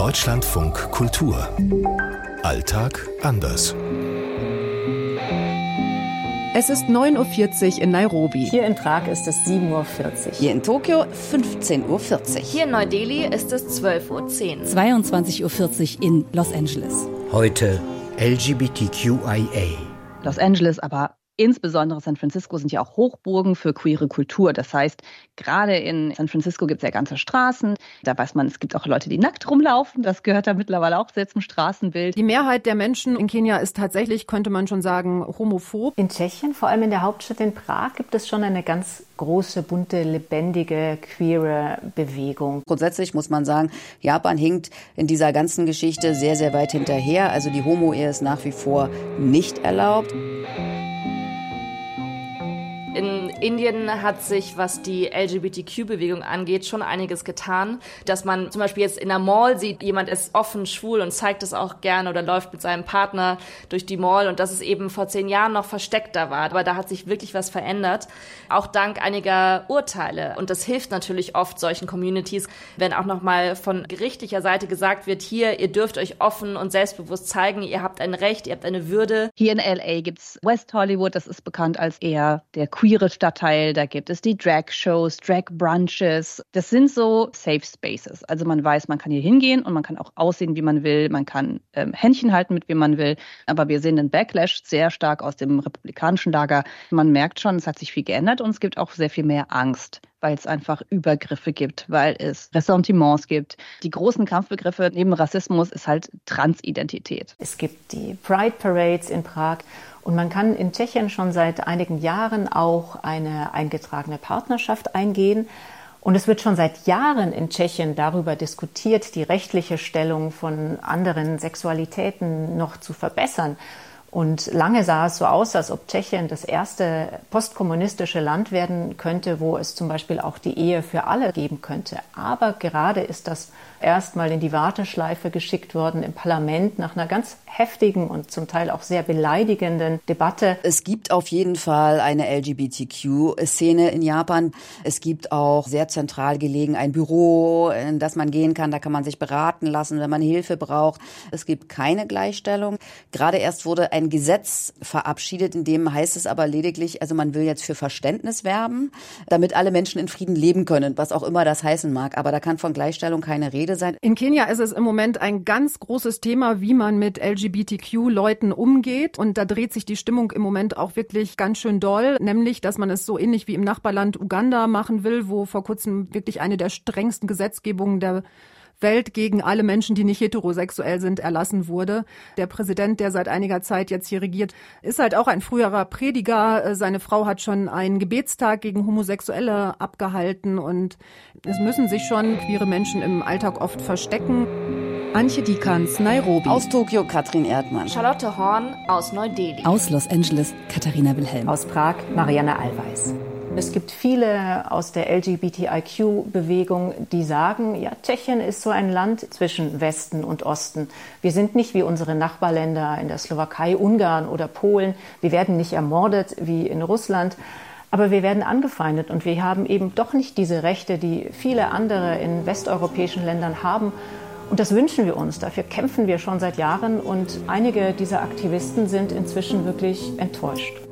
Deutschlandfunk Kultur. Alltag anders. Es ist 9.40 Uhr in Nairobi. Hier in Prag ist es 7.40 Uhr. Hier in Tokio 15.40 Uhr. Hier in Neu-Delhi ist es 12.10 Uhr. 22.40 Uhr in Los Angeles. Heute LGBTQIA. Los Angeles aber insbesondere San Francisco sind ja auch Hochburgen für queere Kultur. Das heißt, gerade in San Francisco gibt es ja ganze Straßen. Da weiß man, es gibt auch Leute, die nackt rumlaufen. Das gehört da mittlerweile auch sehr zum Straßenbild. Die Mehrheit der Menschen in Kenia ist tatsächlich, könnte man schon sagen, homophob. In Tschechien, vor allem in der Hauptstadt in Prag, gibt es schon eine ganz große, bunte, lebendige, queere Bewegung. Grundsätzlich muss man sagen, Japan hinkt in dieser ganzen Geschichte sehr, sehr weit hinterher. Also die Homo-Ehe ist nach wie vor nicht erlaubt. In Indien hat sich, was die LGBTQ-Bewegung angeht, schon einiges getan. Dass man zum Beispiel jetzt in der Mall sieht, jemand ist offen schwul und zeigt es auch gerne oder läuft mit seinem Partner durch die Mall und dass es eben vor zehn Jahren noch versteckter war. Aber da hat sich wirklich was verändert. Auch dank einiger Urteile. Und das hilft natürlich oft solchen Communities, wenn auch nochmal von gerichtlicher Seite gesagt wird, hier, ihr dürft euch offen und selbstbewusst zeigen, ihr habt ein Recht, ihr habt eine Würde. Hier in LA gibt's West Hollywood, das ist bekannt als eher der queere Stadtteil. Da gibt es die Drag-Shows, Drag-Brunches. Das sind so Safe Spaces. Also man weiß, man kann hier hingehen und man kann auch aussehen, wie man will. Man kann ähm, Händchen halten, mit wem man will. Aber wir sehen den Backlash sehr stark aus dem republikanischen Lager. Man merkt schon, es hat sich viel geändert und es gibt auch sehr viel mehr Angst weil es einfach Übergriffe gibt, weil es Ressentiments gibt. Die großen Kampfbegriffe neben Rassismus ist halt Transidentität. Es gibt die Pride Parades in Prag und man kann in Tschechien schon seit einigen Jahren auch eine eingetragene Partnerschaft eingehen. Und es wird schon seit Jahren in Tschechien darüber diskutiert, die rechtliche Stellung von anderen Sexualitäten noch zu verbessern. Und lange sah es so aus, als ob Tschechien das erste postkommunistische Land werden könnte, wo es zum Beispiel auch die Ehe für alle geben könnte. Aber gerade ist das erstmal in die Warteschleife geschickt worden im Parlament nach einer ganz heftigen und zum Teil auch sehr beleidigenden Debatte. Es gibt auf jeden Fall eine LGBTQ-Szene in Japan. Es gibt auch sehr zentral gelegen ein Büro, in das man gehen kann. Da kann man sich beraten lassen, wenn man Hilfe braucht. Es gibt keine Gleichstellung. Gerade erst wurde Gesetz verabschiedet, in dem heißt es aber lediglich, also man will jetzt für Verständnis werben, damit alle Menschen in Frieden leben können, was auch immer das heißen mag. Aber da kann von Gleichstellung keine Rede sein. In Kenia ist es im Moment ein ganz großes Thema, wie man mit LGBTQ-Leuten umgeht. Und da dreht sich die Stimmung im Moment auch wirklich ganz schön doll, nämlich, dass man es so ähnlich wie im Nachbarland Uganda machen will, wo vor kurzem wirklich eine der strengsten Gesetzgebungen der Welt gegen alle Menschen, die nicht heterosexuell sind, erlassen wurde. Der Präsident, der seit einiger Zeit jetzt hier regiert, ist halt auch ein früherer Prediger. Seine Frau hat schon einen Gebetstag gegen Homosexuelle abgehalten und es müssen sich schon queere Menschen im Alltag oft verstecken. Antje Dikans, Nairobi. Aus Tokio Katrin Erdmann. Charlotte Horn aus Neu-Delhi. Aus Los Angeles Katharina Wilhelm. Aus Prag Marianne Allweis. Es gibt viele aus der LGBTIQ-Bewegung, die sagen, ja, Tschechien ist so ein Land zwischen Westen und Osten. Wir sind nicht wie unsere Nachbarländer in der Slowakei, Ungarn oder Polen. Wir werden nicht ermordet wie in Russland. Aber wir werden angefeindet und wir haben eben doch nicht diese Rechte, die viele andere in westeuropäischen Ländern haben. Und das wünschen wir uns. Dafür kämpfen wir schon seit Jahren und einige dieser Aktivisten sind inzwischen wirklich enttäuscht.